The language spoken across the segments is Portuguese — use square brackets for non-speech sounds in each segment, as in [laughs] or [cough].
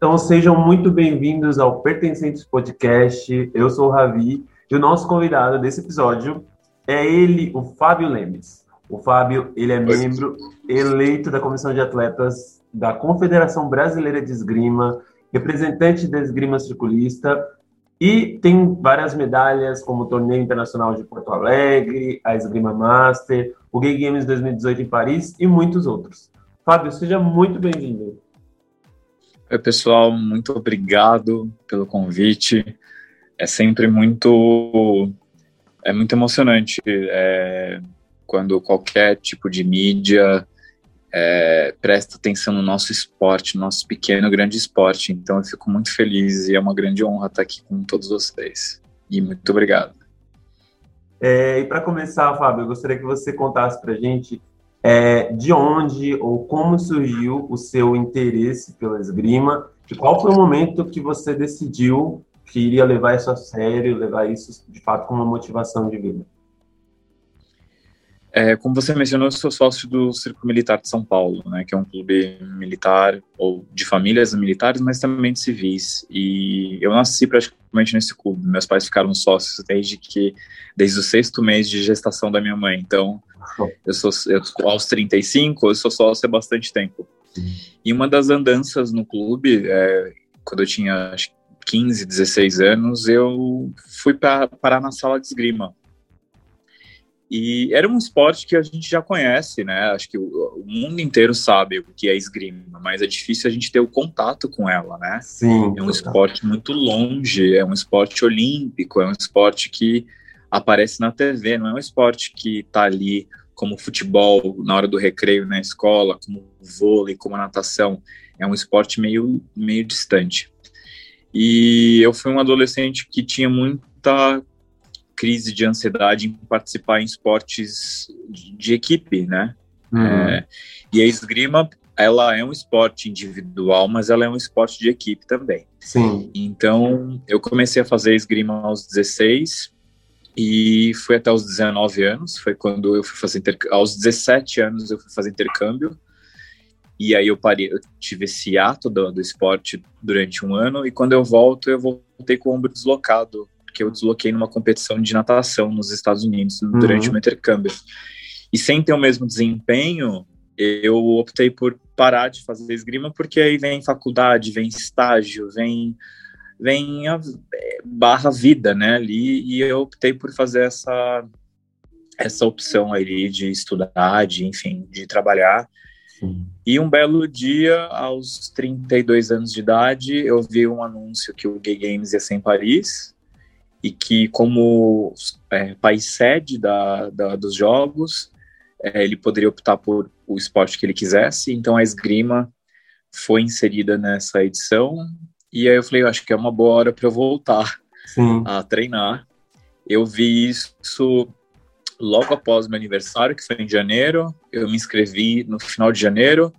Então sejam muito bem-vindos ao Pertencentes Podcast. Eu sou o Ravi e o nosso convidado desse episódio é ele, o Fábio Lemes. O Fábio, ele é membro eleito da Comissão de Atletas da Confederação Brasileira de Esgrima, representante da esgrima circulista e tem várias medalhas, como o Torneio Internacional de Porto Alegre, a Esgrima Master, o Gay Games 2018 em Paris e muitos outros. Fábio, seja muito bem-vindo. Pessoal, muito obrigado pelo convite. É sempre muito é muito emocionante é, quando qualquer tipo de mídia é, presta atenção no nosso esporte, no nosso pequeno, grande esporte. Então eu fico muito feliz e é uma grande honra estar aqui com todos vocês. E muito obrigado. É, e para começar, Fábio, eu gostaria que você contasse para a gente é, de onde ou como surgiu o seu interesse pela esgrima e qual foi o momento que você decidiu que iria levar isso a sério, levar isso de fato como uma motivação de vida. É, como você mencionou, eu sou sócio do Círculo Militar de São Paulo, né, que é um clube militar ou de famílias militares, mas também de civis. E eu nasci praticamente nesse clube. Meus pais ficaram sócios desde que desde o sexto mês de gestação da minha mãe. Então, eu sou eu, aos 35, eu sou sócio há bastante tempo. E uma das andanças no clube, é, quando eu tinha acho, 15, 16 anos, eu fui para parar na sala de esgrima e era um esporte que a gente já conhece, né? Acho que o, o, mundo inteiro sabe o que é esgrima, mas é difícil a gente ter o contato com ela, né? Sim. É um esporte muito longe, é um esporte olímpico, é um esporte que aparece na TV, não é um esporte que tá ali como futebol na hora do recreio na escola, como vôlei, como natação. É um esporte meio, meio distante. E eu fui um adolescente que tinha muita crise de ansiedade em participar em esportes de, de equipe, né? Uhum. É, e a esgrima, ela é um esporte individual, mas ela é um esporte de equipe também. Sim. Então, eu comecei a fazer esgrima aos 16 e fui até os 19 anos, foi quando eu fui fazer intercâmbio, aos 17 anos eu fui fazer intercâmbio, e aí eu parei, eu tive esse ato do, do esporte durante um ano, e quando eu volto, eu voltei com o ombro deslocado porque eu desloquei numa competição de natação nos Estados Unidos uhum. durante o meu intercâmbio. E sem ter o mesmo desempenho, eu optei por parar de fazer esgrima, porque aí vem faculdade, vem estágio, vem vem a barra vida, né, ali, e eu optei por fazer essa essa opção aí de estudar, de, enfim, de trabalhar. Sim. E um belo dia, aos 32 anos de idade, eu vi um anúncio que o Gay Games ia ser em Paris, e que, como é, país sede da, da, dos jogos, é, ele poderia optar por o esporte que ele quisesse. Então, a esgrima foi inserida nessa edição. E aí eu falei, eu acho que é uma boa hora para eu voltar Sim. a treinar. Eu vi isso logo após meu aniversário, que foi em janeiro. Eu me inscrevi no final de janeiro.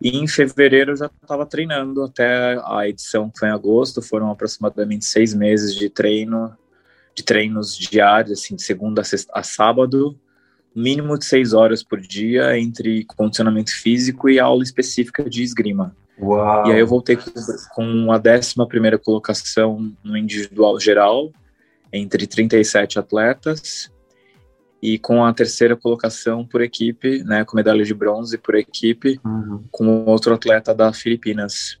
E em fevereiro eu já estava treinando até a edição que foi em agosto. Foram aproximadamente seis meses de treino, de treinos diários, assim, de segunda a, sexta, a sábado, mínimo de seis horas por dia entre condicionamento físico e aula específica de esgrima. Uau. E aí eu voltei com, com a décima primeira colocação no individual geral, entre 37 atletas, e com a terceira colocação por equipe, né, com medalha de bronze por equipe, uhum. com outro atleta da Filipinas.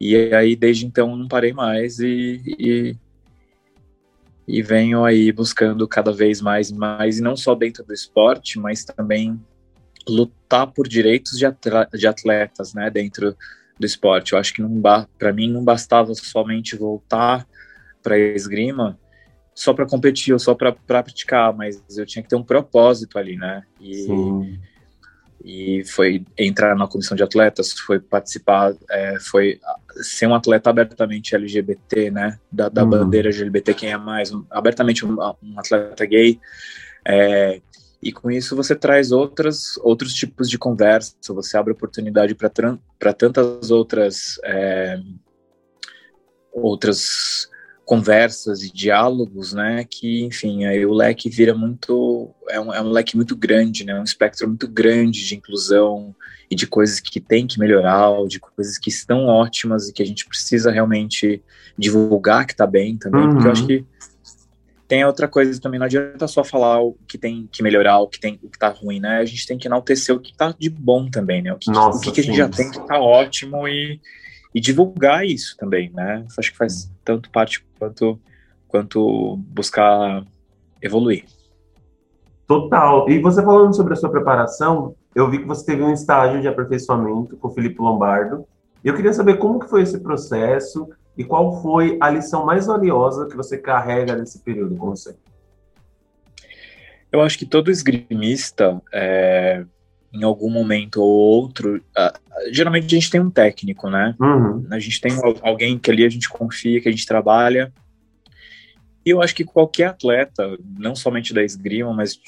E aí, desde então, não parei mais e, e, e venho aí buscando cada vez mais e mais, e não só dentro do esporte, mas também lutar por direitos de, de atletas, né, dentro do esporte. Eu acho que para mim não bastava somente voltar para a esgrima, só para competir ou só para praticar, mas eu tinha que ter um propósito ali, né? E, Sim. e foi entrar na comissão de atletas, foi participar, é, foi ser um atleta abertamente LGBT, né? Da, da uhum. bandeira LGBT, quem é mais, um, abertamente um, um, atleta gay. É, e com isso você traz outras, outros tipos de conversa, você abre oportunidade para tantas outras. É, outras conversas e diálogos, né, que, enfim, aí o leque vira muito, é um, é um leque muito grande, né, um espectro muito grande de inclusão e de coisas que tem que melhorar, de coisas que estão ótimas e que a gente precisa realmente divulgar que está bem também, uhum. porque eu acho uhum. que tem outra coisa também, não adianta só falar o que tem que melhorar, o que tem o que tá ruim, né? A gente tem que enaltecer o que tá de bom também, né? O que, Nossa, o que, que a gente já tem que tá ótimo e, e divulgar isso também, né? Acho que faz tanto parte quanto, quanto buscar evoluir. Total. E você falando sobre a sua preparação, eu vi que você teve um estágio de aperfeiçoamento com o Felipe Lombardo. Eu queria saber como que foi esse processo e qual foi a lição mais valiosa que você carrega nesse período com você? Eu acho que todo esgrimista, é, em algum momento ou outro, uh, geralmente a gente tem um técnico, né? Uhum. A gente tem alguém que ali a gente confia, que a gente trabalha. E eu acho que qualquer atleta, não somente da esgrima, mas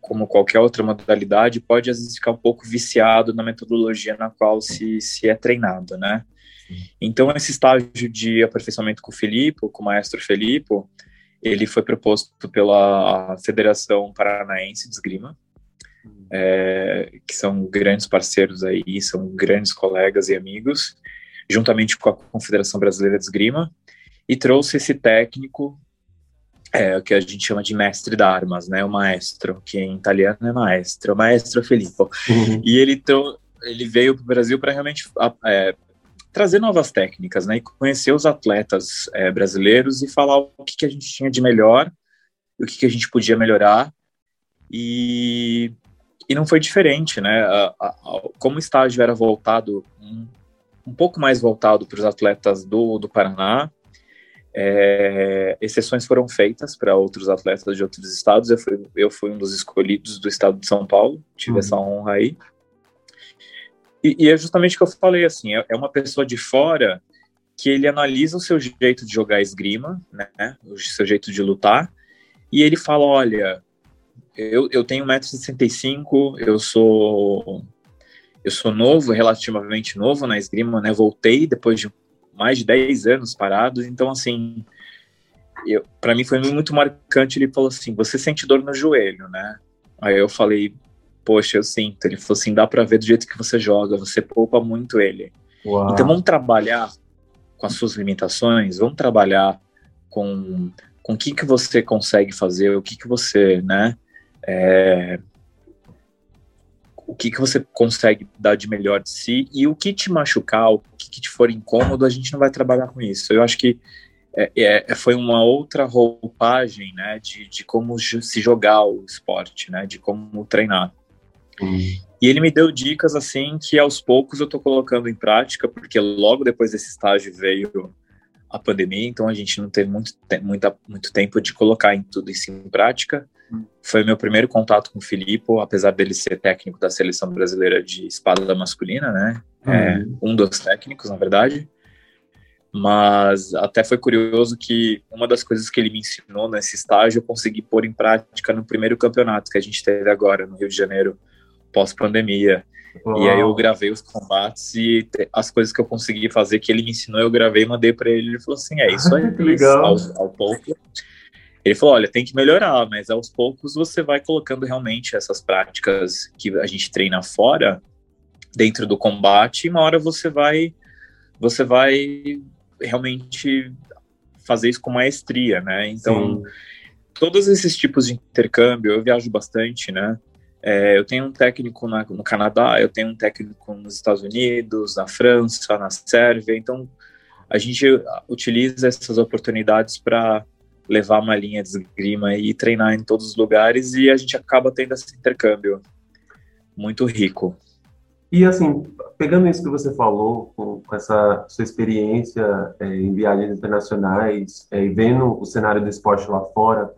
como qualquer outra modalidade, pode às vezes ficar um pouco viciado na metodologia na qual se, se é treinado, né? Então, esse estágio de aperfeiçoamento com o Felipe, com o maestro Felipe, ele foi proposto pela Federação Paranaense de Esgrima, é, que são grandes parceiros aí, são grandes colegas e amigos, juntamente com a Confederação Brasileira de Esgrima, e trouxe esse técnico é, que a gente chama de mestre de armas, né, o maestro, que em italiano é maestro, maestro Filippo. Uhum. E ele, ele veio para o Brasil para realmente é, trazer novas técnicas, né, e conhecer os atletas é, brasileiros e falar o que, que a gente tinha de melhor, o que, que a gente podia melhorar, e, e não foi diferente, né, a, a, a, como o estágio era voltado, um, um pouco mais voltado para os atletas do, do Paraná, é, exceções foram feitas para outros atletas de outros estados, eu fui, eu fui um dos escolhidos do estado de São Paulo, tive uhum. essa honra aí, e, e, é justamente o que eu falei, assim, é, é, uma pessoa de fora que ele analisa o seu jeito de jogar esgrima, né, o seu jeito de lutar, e ele fala, olha, eu, eu tenho 1,65m, eu sou eu sou novo, relativamente novo na esgrima, né, voltei depois de mais de 10 anos parados, então, assim, para mim foi muito marcante, ele falou assim, você sente dor no joelho, né, aí eu falei, poxa, eu sinto. Ele falou assim, dá para ver do jeito que você joga, você poupa muito ele. Uau. Então vamos trabalhar com as suas limitações, vamos trabalhar com, com o que, que você consegue fazer, o que, que você, né, é, o que, que você consegue dar de melhor de si e o que te machucar, o que, que te for incômodo, a gente não vai trabalhar com isso. Eu acho que é, é, foi uma outra roupagem, né, de, de como se jogar o esporte, né, de como treinar. E ele me deu dicas assim que aos poucos eu estou colocando em prática, porque logo depois desse estágio veio a pandemia, então a gente não teve muito, muito tempo de colocar em tudo isso em prática. Foi meu primeiro contato com o Filipe, apesar dele ser técnico da seleção brasileira de espada masculina, né? Uhum. É, um dos técnicos, na verdade. Mas até foi curioso que uma das coisas que ele me ensinou nesse estágio eu consegui pôr em prática no primeiro campeonato que a gente teve agora no Rio de Janeiro, pós-pandemia. E aí eu gravei os combates e as coisas que eu consegui fazer que ele me ensinou, eu gravei e mandei para ele. Ele falou assim: é isso aí, [laughs] que legal. Ao, ao pouco. Ele falou: olha, tem que melhorar, mas aos poucos você vai colocando realmente essas práticas que a gente treina fora dentro do combate, e uma hora você vai você vai realmente fazer isso com maestria, né? Então, Sim. todos esses tipos de intercâmbio, eu viajo bastante, né? É, eu tenho um técnico na, no Canadá, eu tenho um técnico nos Estados Unidos, na França, na Sérvia. Então, a gente utiliza essas oportunidades para levar uma linha de esgrima e treinar em todos os lugares e a gente acaba tendo esse intercâmbio muito rico. E assim, pegando isso que você falou, com, com essa sua experiência é, em viagens internacionais é, e vendo o cenário do esporte lá fora,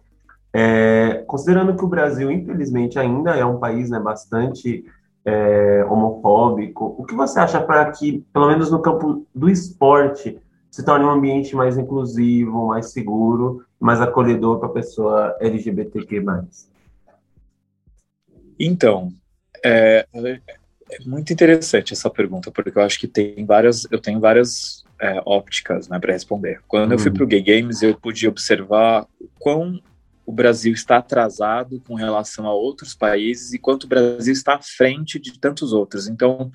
é, considerando que o Brasil, infelizmente, ainda é um país né, bastante é, homofóbico, o que você acha para que, pelo menos no campo do esporte, se torne um ambiente mais inclusivo, mais seguro, mais acolhedor para a pessoa LGBTQ+. Então, é, é, muito interessante essa pergunta, porque eu acho que tem várias, eu tenho várias é, ópticas né, para responder. Quando eu fui uhum. para o Gay Games, eu pude observar o quão o Brasil está atrasado com relação a outros países e quanto o Brasil está à frente de tantos outros. Então,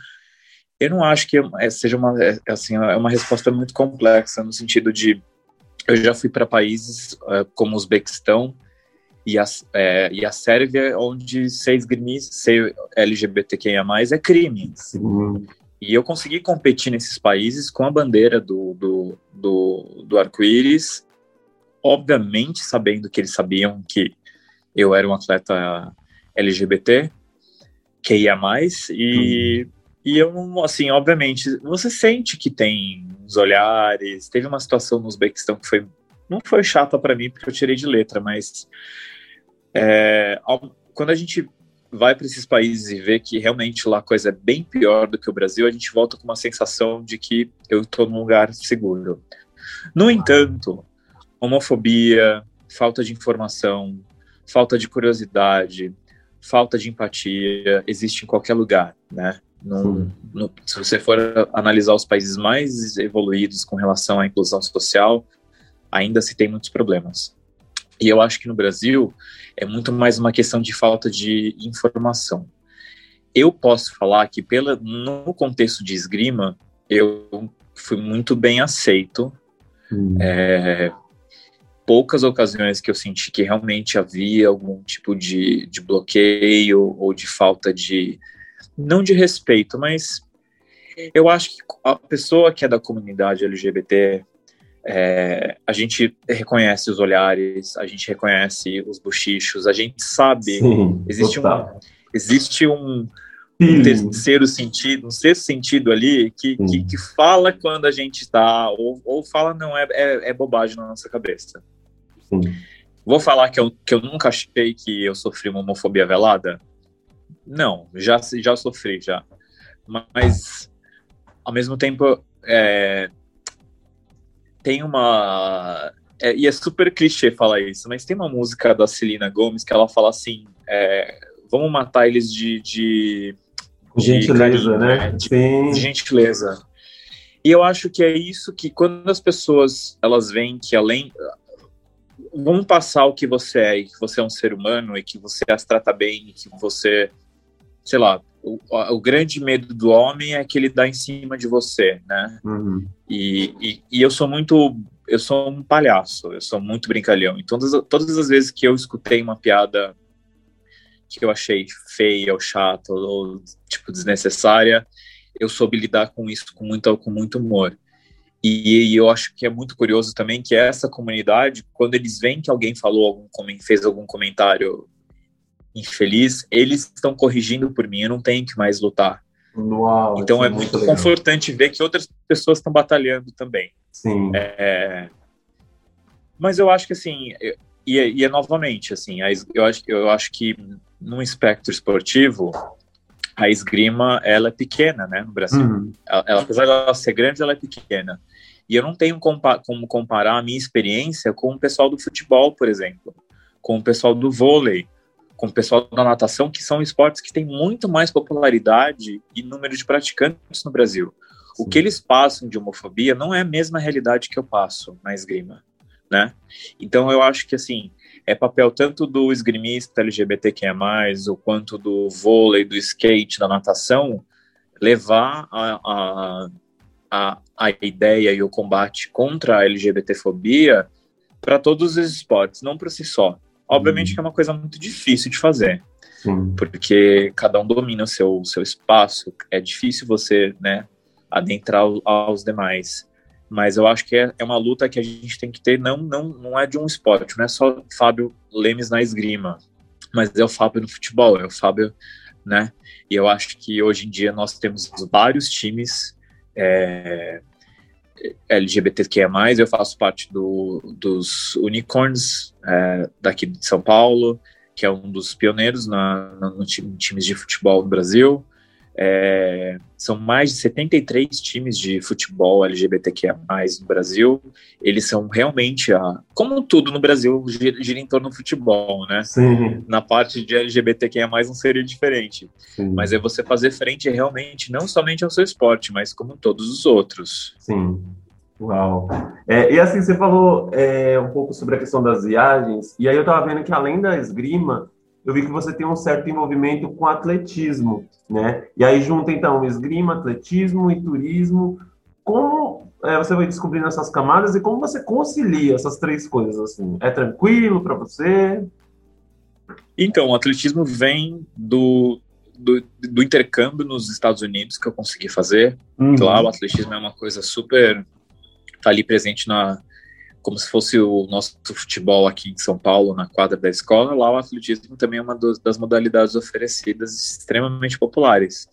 eu não acho que é, seja uma é, assim é uma resposta muito complexa no sentido de eu já fui para países uh, como o Uzbequistão e a, é, e a Sérvia, onde ser esgrimista, ser LGBTQIA+, é crime. Sim. E eu consegui competir nesses países com a bandeira do, do, do, do arco-íris, obviamente sabendo que eles sabiam que eu era um atleta LGBT, que ia mais, e, uhum. E eu, assim, obviamente, você sente que tem os olhares, teve uma situação no Uzbequistão que foi, não foi chata para mim, porque eu tirei de letra, mas é, quando a gente vai para esses países e vê que realmente lá a coisa é bem pior do que o Brasil, a gente volta com uma sensação de que eu estou num lugar seguro. No entanto, homofobia, falta de informação, falta de curiosidade, falta de empatia existe em qualquer lugar, né? No, no, se você for analisar os países mais evoluídos com relação à inclusão social, ainda se tem muitos problemas. E eu acho que no Brasil é muito mais uma questão de falta de informação. Eu posso falar que pela, no contexto de esgrima, eu fui muito bem aceito. Hum. É, poucas ocasiões que eu senti que realmente havia algum tipo de, de bloqueio ou de falta de, não de respeito, mas eu acho que a pessoa que é da comunidade LGBT, é, a gente reconhece os olhares, a gente reconhece os bochichos, a gente sabe. Sim, existe, um, existe um, um, terceiro sentido, um sexto sentido ali que, que, que, fala quando a gente está, ou, ou fala, não, é, é, é, bobagem na nossa cabeça. Sim. Vou falar que eu, que eu nunca achei que eu sofri uma homofobia velada? Não, já, já sofri, já. Mas, ao mesmo tempo, é, tem uma. É, e é super clichê falar isso, mas tem uma música da Celina Gomes que ela fala assim: é, vamos matar eles de. de, de gentileza, carinho, né? De, Sim. de gentileza. E eu acho que é isso que quando as pessoas elas veem que além vamos passar o que você é, e que você é um ser humano e que você as trata bem, e que você, sei lá, o, o, grande medo do homem é que ele dá em cima de você, né? Uhum. E, e, e, eu sou muito, eu sou um palhaço, eu sou muito brincalhão. Então, todas, todas as vezes que eu escutei uma piada que eu achei feia ou chata ou tipo desnecessária, eu soube lidar com isso com muito, com muito humor. E, e, eu acho que é muito curioso também que essa comunidade, quando eles veem que alguém falou algum fez algum comentário infeliz, eles estão corrigindo por mim, eu não tenho que mais lutar. Uau, então é muito, muito confortante ver que outras pessoas estão batalhando também. Sim. É, mas eu acho que assim, e, e é novamente assim, eu acho, eu acho que num espectro esportivo a esgrima ela é pequena, né, no Brasil. Uhum. Ela, ela, apesar de ela ser grande, ela é pequena. E eu não tenho compa como comparar a minha experiência com o pessoal do futebol, por exemplo, com o pessoal do vôlei, com o pessoal da natação, que são esportes que têm muito mais popularidade e número de praticantes no Brasil. Sim. O que eles passam de homofobia não é a mesma realidade que eu passo na esgrima, né? Então eu acho que assim é papel tanto do esgrimista LGBTQIA+, o quanto do vôlei, do skate, da natação, levar a, a, a, a ideia e o combate contra a LGBTfobia para todos os esportes, não por si só. Obviamente uhum. que é uma coisa muito difícil de fazer, Sim. porque cada um domina o seu, seu espaço, é difícil você, né, adentrar aos demais. Mas eu acho que é, é uma luta que a gente tem que ter, não, não, não é de um esporte, não é só Fábio Lemes na esgrima, mas é o Fábio no futebol, é o Fábio, né? E eu acho que hoje em dia nós temos vários times é, LGBTQIA+, eu faço parte do, dos Unicorns é, daqui de São Paulo, que é um dos pioneiros na, na no time, times de futebol no Brasil. É, são mais de 73 times de futebol LGBTQIA+, no Brasil. Eles são realmente, a, como tudo no Brasil, gira, gira em torno do futebol, né? Sim. Na parte de LGBTQIA+, não seria diferente. Sim. Mas é você fazer frente realmente, não somente ao seu esporte, mas como todos os outros. Sim. Uau! É, e assim, você falou é, um pouco sobre a questão das viagens, e aí eu estava vendo que além da esgrima, eu vi que você tem um certo envolvimento com atletismo, né? E aí junta então esgrima, atletismo e turismo. Como é, você vai descobrindo essas camadas e como você concilia essas três coisas assim? É tranquilo para você? Então, o atletismo vem do, do, do, intercâmbio nos Estados Unidos que eu consegui fazer. Uhum. Lá o atletismo é uma coisa super tá ali presente na como se fosse o nosso futebol aqui em São Paulo, na quadra da escola, lá o atletismo também é uma das modalidades oferecidas extremamente populares.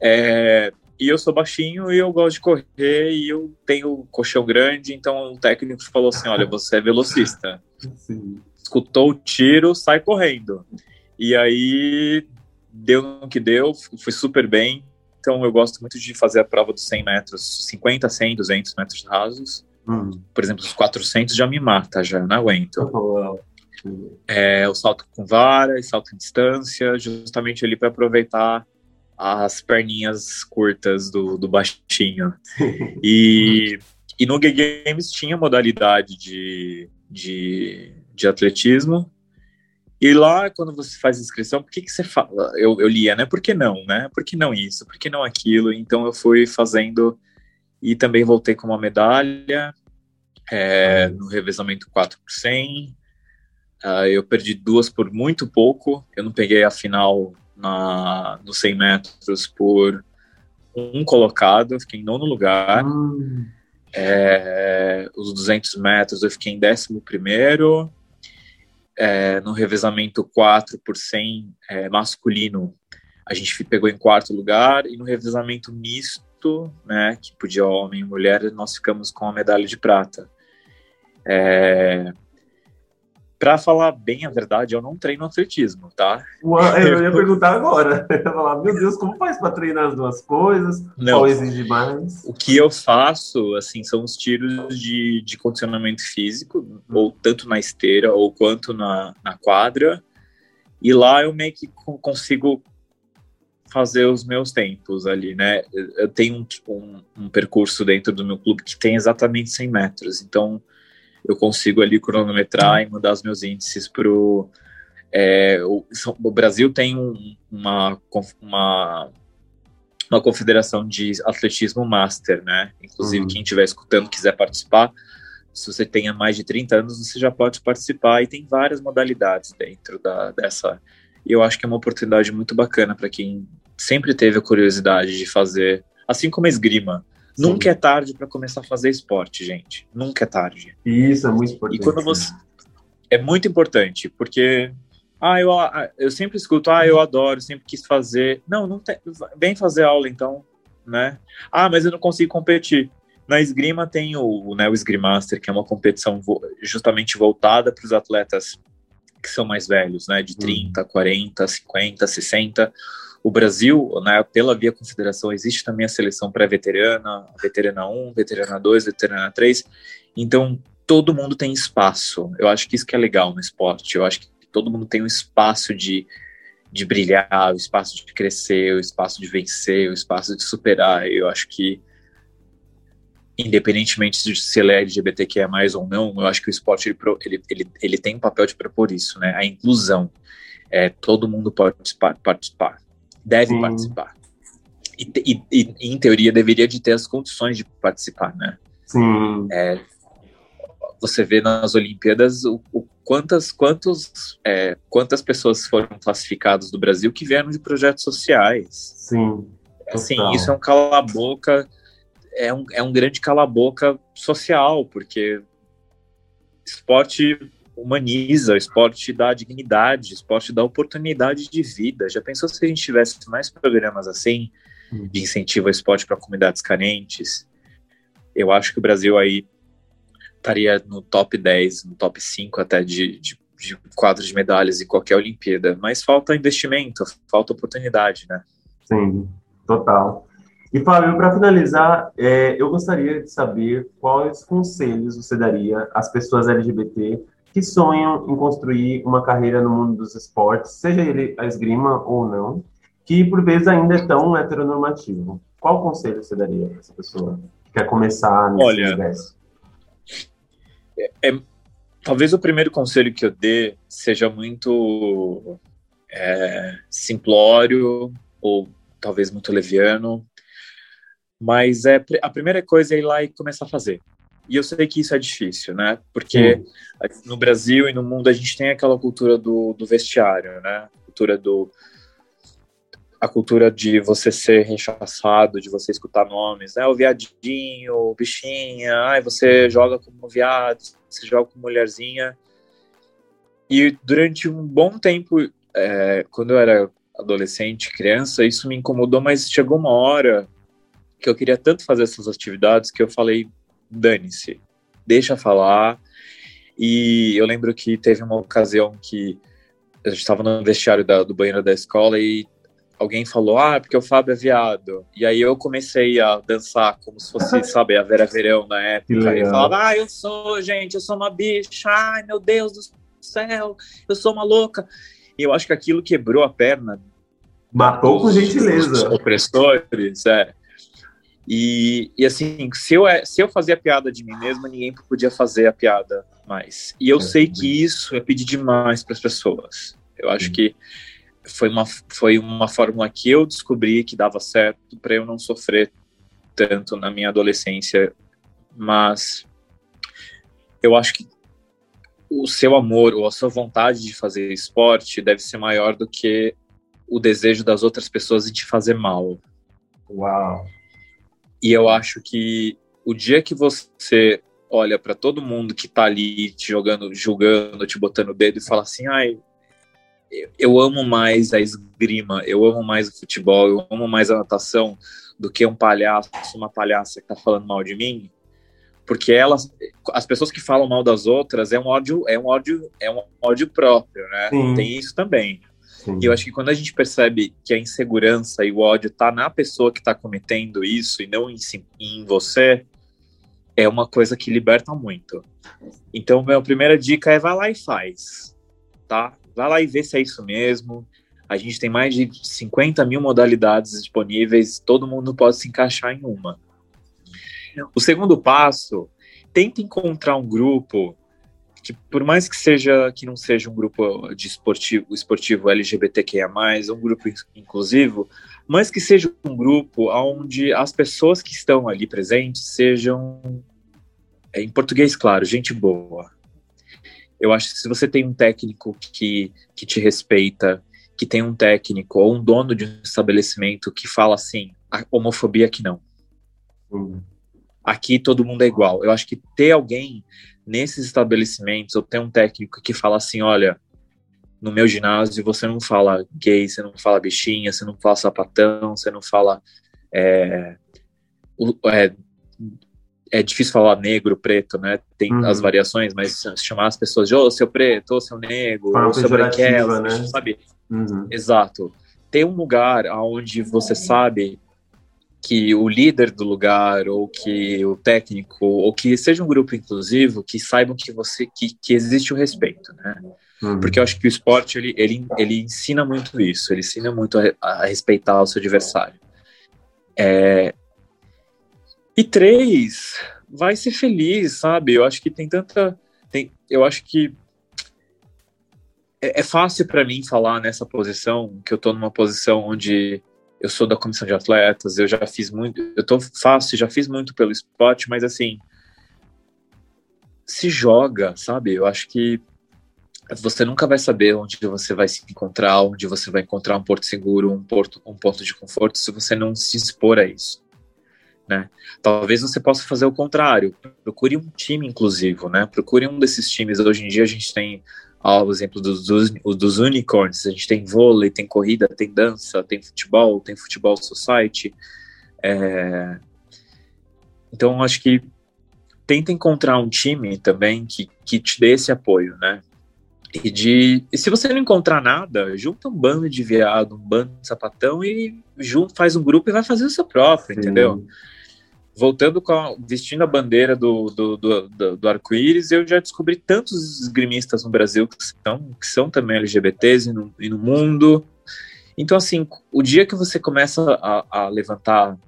É, e eu sou baixinho e eu gosto de correr e eu tenho colchão grande, então o técnico falou assim, olha, você é velocista. Sim. Escutou o tiro, sai correndo. E aí deu no que deu, foi super bem. Então eu gosto muito de fazer a prova dos 100 metros, 50, 100, 200 metros rasos. Hum. Por exemplo, os 400 já me mata, já não aguento. Oh, é, o salto com vara e salto em distância, justamente ali para aproveitar as perninhas curtas do, do baixinho. e, e no Gay Games tinha modalidade de, de, de atletismo, e lá, quando você faz inscrição, por que, que você fala? Eu, eu lia, né? Por que não, né? Por que não isso? Por que não aquilo? Então eu fui fazendo e também voltei com uma medalha é, no revezamento 4 por 100. Uh, eu perdi duas por muito pouco. Eu não peguei a final na, nos 100 metros por um colocado, fiquei em nono lugar. Hum. É, os 200 metros eu fiquei em décimo primeiro é, no revezamento 4 por 100 é, masculino, a gente pegou em quarto lugar, e no revezamento misto, né, que podia homem e mulher, nós ficamos com a medalha de prata. É, Pra falar bem a verdade, eu não treino atletismo, tá? eu ia [laughs] perguntar agora. [laughs] Eu ia falar, meu Deus, como faz para treinar as duas coisas? Não. Qual exige mais? O que eu faço, assim, são os tiros de, de condicionamento físico, hum. ou tanto na esteira ou quanto na, na quadra. E lá eu meio que consigo fazer os meus tempos ali, né? Eu tenho um, um, um percurso dentro do meu clube que tem exatamente 100 metros, então eu consigo ali cronometrar e mudar os meus índices para é, o, o Brasil tem um, uma, uma, uma confederação de atletismo master, né? Inclusive, uhum. quem estiver escutando quiser participar, se você tenha mais de 30 anos, você já pode participar e tem várias modalidades dentro da, dessa. E eu acho que é uma oportunidade muito bacana para quem sempre teve a curiosidade de fazer, assim como a esgrima. Nunca é tarde para começar a fazer esporte, gente. Nunca é tarde. Isso é muito importante. E quando você é muito importante, porque ah, eu, ah, eu sempre escuto, ah, eu adoro, sempre quis fazer. Não, não tem, vem fazer aula então, né? Ah, mas eu não consigo competir. Na esgrima tem o, né, o Esgrimaster, que é uma competição justamente voltada para os atletas que são mais velhos, né, de 30, 40, 50, 60 o Brasil, né, pela via confederação, existe também a seleção pré-veterana, veterana 1, veterana 2, veterana 3. Então, todo mundo tem espaço. Eu acho que isso que é legal no esporte. Eu acho que todo mundo tem um espaço de, de brilhar, o espaço de crescer, o espaço de vencer, o espaço de superar. Eu acho que, independentemente de se ele é LGBTQIA mais ou não, eu acho que o esporte ele, ele, ele, ele tem um papel de propor isso, né? A inclusão. É, todo mundo pode participar. participar deve Sim. participar. E, e, e, em teoria, deveria de ter as condições de participar, né? Sim. É, você vê nas Olimpíadas o, o quantas, quantos, é, quantas pessoas foram classificadas do Brasil que vieram de projetos sociais. Sim. Assim, isso é um cala-boca, é um, é um grande cala-boca social, porque esporte humaniza, esporte dá dignidade, esporte dá oportunidade de vida. Já pensou se a gente tivesse mais programas assim, hum. de incentivo ao esporte para comunidades carentes? Eu acho que o Brasil aí estaria no top 10, no top 5 até de, de, de quadro de medalhas em qualquer Olimpíada. Mas falta investimento, falta oportunidade, né? Sim, total. E Fábio, para finalizar, é, eu gostaria de saber quais conselhos você daria às pessoas LGBT que sonham em construir uma carreira no mundo dos esportes, seja ele a esgrima ou não, que por vezes ainda é tão heteronormativo. Qual conselho você daria para essa pessoa que quer começar nesse Olha, universo? É, é, talvez o primeiro conselho que eu dê seja muito é, simplório ou talvez muito leviano, mas é a primeira coisa é ir lá e começar a fazer. E eu sei que isso é difícil, né? Porque Sim. no Brasil e no mundo a gente tem aquela cultura do, do vestiário, né? A cultura do a cultura de você ser rechaçado, de você escutar nomes, né? O viadinho, o bichinha, ai, você joga como viado, você joga como mulherzinha. E durante um bom tempo, é, quando eu era adolescente, criança, isso me incomodou, mas chegou uma hora que eu queria tanto fazer essas atividades que eu falei, dane-se, deixa falar. E eu lembro que teve uma ocasião que a gente estava no vestiário da, do banheiro da escola e alguém falou, ah, porque o Fábio é viado. E aí eu comecei a dançar como se fosse, [laughs] sabe, a Vera Verão na época. E eu falava, ah, eu sou, gente, eu sou uma bicha, ai, meu Deus do céu, eu sou uma louca. E eu acho que aquilo quebrou a perna. Matou com gentileza. opressores, é. E, e assim, se eu, é, se eu fazia piada de mim mesmo, ninguém podia fazer a piada mais. E eu é, sei que isso é pedir demais para as pessoas. Eu acho que foi uma, foi uma fórmula que eu descobri que dava certo para eu não sofrer tanto na minha adolescência. Mas eu acho que o seu amor ou a sua vontade de fazer esporte deve ser maior do que o desejo das outras pessoas de te fazer mal. Uau! E eu acho que o dia que você olha para todo mundo que tá ali te jogando, julgando, te botando o dedo e fala assim, ai, eu amo mais a esgrima, eu amo mais o futebol, eu amo mais a natação do que um palhaço, uma palhaça que tá falando mal de mim, porque elas, as pessoas que falam mal das outras é um ódio, é um ódio, é um ódio próprio, né? Sim. Tem isso também. Sim. E eu acho que quando a gente percebe que a insegurança e o ódio tá na pessoa que tá cometendo isso e não em, em você, é uma coisa que liberta muito. Então, minha primeira dica é vá lá e faz, tá? Vá lá e vê se é isso mesmo. A gente tem mais de 50 mil modalidades disponíveis, todo mundo pode se encaixar em uma. O segundo passo, tenta encontrar um grupo que, por mais que seja que não seja um grupo de esportivo, esportivo LGBTQIA+, um grupo inclusivo, mas que seja um grupo onde as pessoas que estão ali presentes sejam, é, em português, claro, gente boa. Eu acho que se você tem um técnico que, que te respeita, que tem um técnico ou um dono de um estabelecimento que fala assim, a homofobia que não. Uhum aqui todo mundo é igual. Eu acho que ter alguém nesses estabelecimentos, ou ter um técnico que fala assim, olha, no meu ginásio você não fala gay, você não fala bichinha, você não fala sapatão, você não fala é, é, é difícil falar negro, preto, né? Tem uhum. as variações, mas chamar as pessoas de ô, oh, seu preto, ô, oh, seu negro, ô, oh, seu branquelo, né? sabe? Uhum. Exato. Ter um lugar onde você sabe que o líder do lugar ou que o técnico ou que seja um grupo inclusivo que saibam que você que, que existe o respeito, né? Uhum. Porque eu acho que o esporte ele, ele, ele ensina muito isso, ele ensina muito a, a respeitar o seu adversário. É... E três, vai ser feliz, sabe? Eu acho que tem tanta, tem, eu acho que é, é fácil para mim falar nessa posição que eu tô numa posição onde eu sou da comissão de atletas, eu já fiz muito, eu tô fácil, já fiz muito pelo esporte, mas assim, se joga, sabe? Eu acho que você nunca vai saber onde você vai se encontrar, onde você vai encontrar um porto seguro, um porto, um ponto de conforto, se você não se expor a isso, né? Talvez você possa fazer o contrário. Procure um time inclusivo, né? Procure um desses times. Hoje em dia a gente tem ao exemplo dos, dos, dos unicorns, a gente tem vôlei, tem corrida, tem dança, tem futebol, tem futebol society. É... Então, acho que tenta encontrar um time também que, que te dê esse apoio, né? E, de, e se você não encontrar nada, junta um bando de viado, um bando de sapatão e junto, faz um grupo e vai fazer o seu próprio, Sim. entendeu? Voltando com a, vestindo a bandeira do, do, do, do, do arco-íris, eu já descobri tantos esgrimistas no Brasil que são, que são também LGBTs e no, e no mundo. Então, assim, o dia que você começa a, a levantar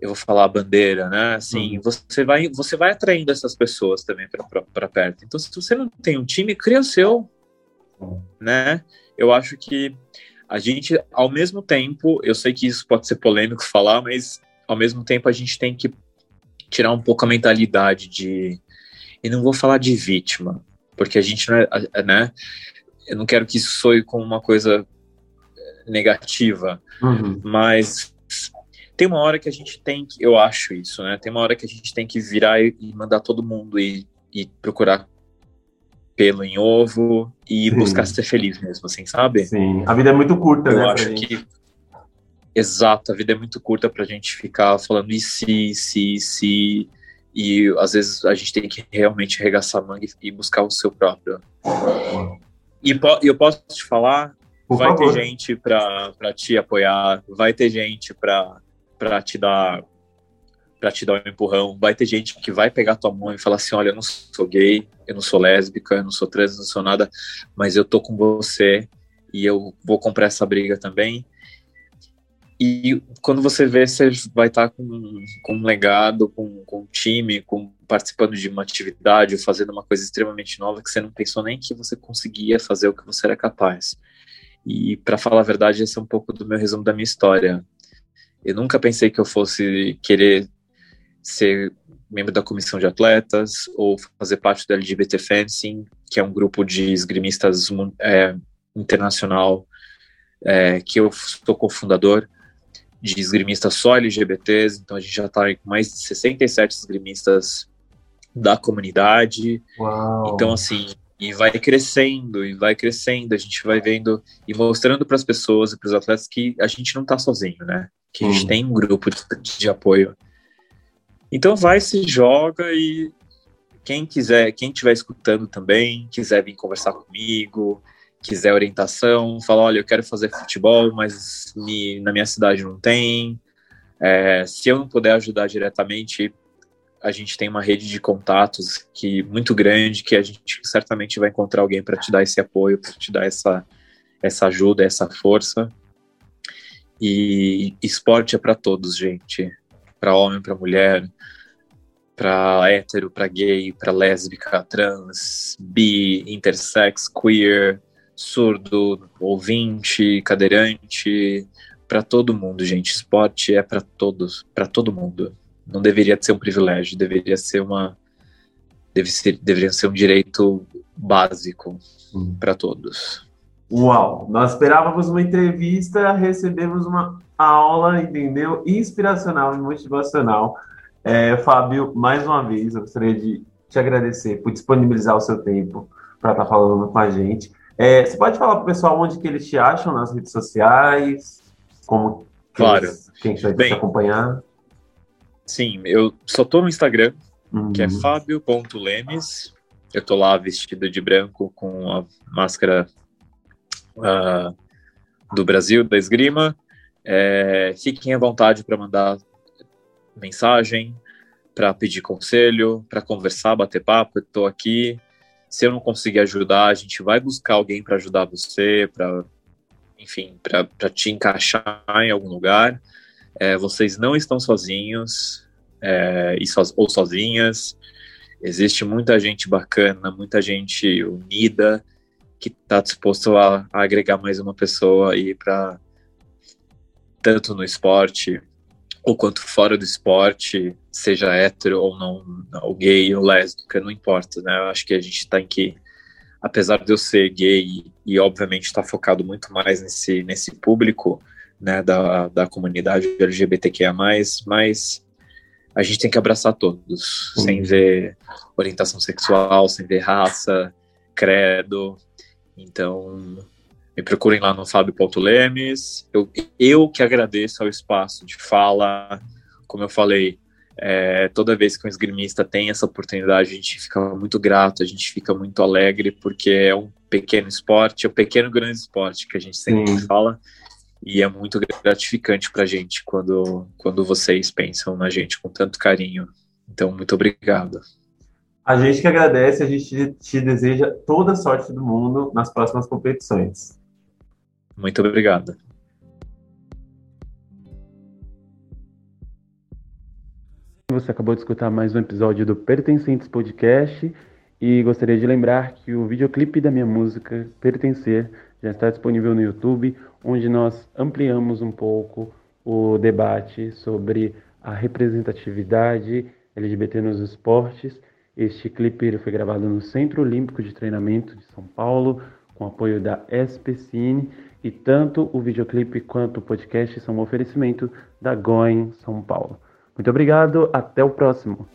eu vou falar a bandeira, né? Assim, uhum. você vai você vai atraindo essas pessoas também para perto. Então, se você não tem um time, cria o seu, né? Eu acho que a gente, ao mesmo tempo, eu sei que isso pode ser polêmico falar, mas ao mesmo tempo a gente tem que tirar um pouco a mentalidade de, e não vou falar de vítima, porque a gente não é, né? Eu não quero que isso soe como uma coisa negativa, uhum. mas tem uma hora que a gente tem que, eu acho isso, né? Tem uma hora que a gente tem que virar e, e mandar todo mundo e, e, procurar pelo em ovo e Sim. buscar ser feliz mesmo, assim, sabe? Sim, a vida é muito curta, eu né? Eu acho que Exato, a vida é muito curta pra gente ficar falando e se, se, se. E às vezes a gente tem que realmente arregaçar a manga e buscar o seu próprio. E po eu posso te falar, Por vai favor. ter gente pra, pra te apoiar, vai ter gente pra, pra te dar para te dar um empurrão. Vai ter gente que vai pegar tua mão e falar assim: olha, eu não sou gay, eu não sou lésbica, eu não sou trans, não sou nada, mas eu tô com você e eu vou comprar essa briga também. E quando você vê, você vai estar com, com um legado, com, com um time, com, participando de uma atividade, ou fazendo uma coisa extremamente nova que você não pensou nem que você conseguia fazer o que você era capaz. E, para falar a verdade, esse é um pouco do meu resumo da minha história. Eu nunca pensei que eu fosse querer ser membro da comissão de atletas ou fazer parte do LGBT Fencing, que é um grupo de esgrimistas é, internacional é, que eu sou cofundador de esgrimistas só LGBTs, então a gente já está com mais de 67 esgrimistas da comunidade. Uau. Então, assim, e vai crescendo, e vai crescendo, a gente vai vendo e mostrando para as pessoas e para os atletas que a gente não está sozinho, né? Que a gente hum. tem um grupo de, de apoio. Então vai, se joga e quem quiser, quem estiver escutando também, quiser vir conversar comigo, quiser orientação, fala, olha, eu quero fazer futebol, mas me, na minha cidade não tem. É, se eu não puder ajudar diretamente, a gente tem uma rede de contatos que muito grande, que a gente certamente vai encontrar alguém para te dar esse apoio, para te dar essa, essa ajuda, essa força. E esporte é para todos, gente. Para homem, para mulher, para hétero, para gay, para lésbica, trans, bi, intersex, queer, surdo, ouvinte, cadeirante, para todo mundo, gente. Esporte é para todos, para todo mundo. Não deveria ser um privilégio, deveria ser uma deve ser, deveria ser um direito básico hum. para todos. Uau, nós esperávamos uma entrevista, recebemos uma aula, entendeu? Inspiracional e motivacional. É, Fábio, mais uma vez, eu gostaria de te agradecer por disponibilizar o seu tempo para estar tá falando com a gente. É, você pode falar para o pessoal onde que eles te acham nas redes sociais? Como claro. Eles, quem vai Bem, te acompanhar? Sim, eu só estou no Instagram, uhum. que é uhum. fabio.lemes. Eu estou lá vestido de branco com a máscara uh, do Brasil, da esgrima. É, fiquem à vontade para mandar mensagem, para pedir conselho, para conversar, bater papo. Estou aqui se eu não conseguir ajudar, a gente vai buscar alguém para ajudar você, para, enfim, para te encaixar em algum lugar. É, vocês não estão sozinhos é, so, ou sozinhas. Existe muita gente bacana, muita gente unida que está disposto a, a, agregar mais uma pessoa aí para tanto no esporte ou quanto fora do esporte, seja hétero ou não, ou gay ou lésbica, não importa, né? Eu acho que a gente tem que, apesar de eu ser gay e, obviamente estar tá focado muito mais nesse, nesse público, né, da, da comunidade LGBTQIA+, mas a gente tem que abraçar todos, uhum. sem ver orientação sexual, sem ver raça, credo. Então, me procurem lá no Fábio.lemes. Eu, eu que agradeço ao espaço de fala. Como eu falei, é, toda vez que um esgrimista tem essa oportunidade, a gente fica muito grato, a gente fica muito alegre, porque é um pequeno esporte, é um pequeno grande esporte que a gente sempre Sim. fala. E é muito gratificante para a gente quando, quando vocês pensam na gente com tanto carinho. Então, muito obrigado. A gente que agradece, a gente te deseja toda a sorte do mundo nas próximas competições. Muito obrigado. Você acabou de escutar mais um episódio do Pertencentes Podcast e gostaria de lembrar que o videoclipe da minha música Pertencer já está disponível no YouTube, onde nós ampliamos um pouco o debate sobre a representatividade LGBT nos esportes. Este clipe foi gravado no Centro Olímpico de Treinamento de São Paulo, com apoio da SPCine, e tanto o videoclipe quanto o podcast são um oferecimento da Goin São Paulo. Muito obrigado, até o próximo.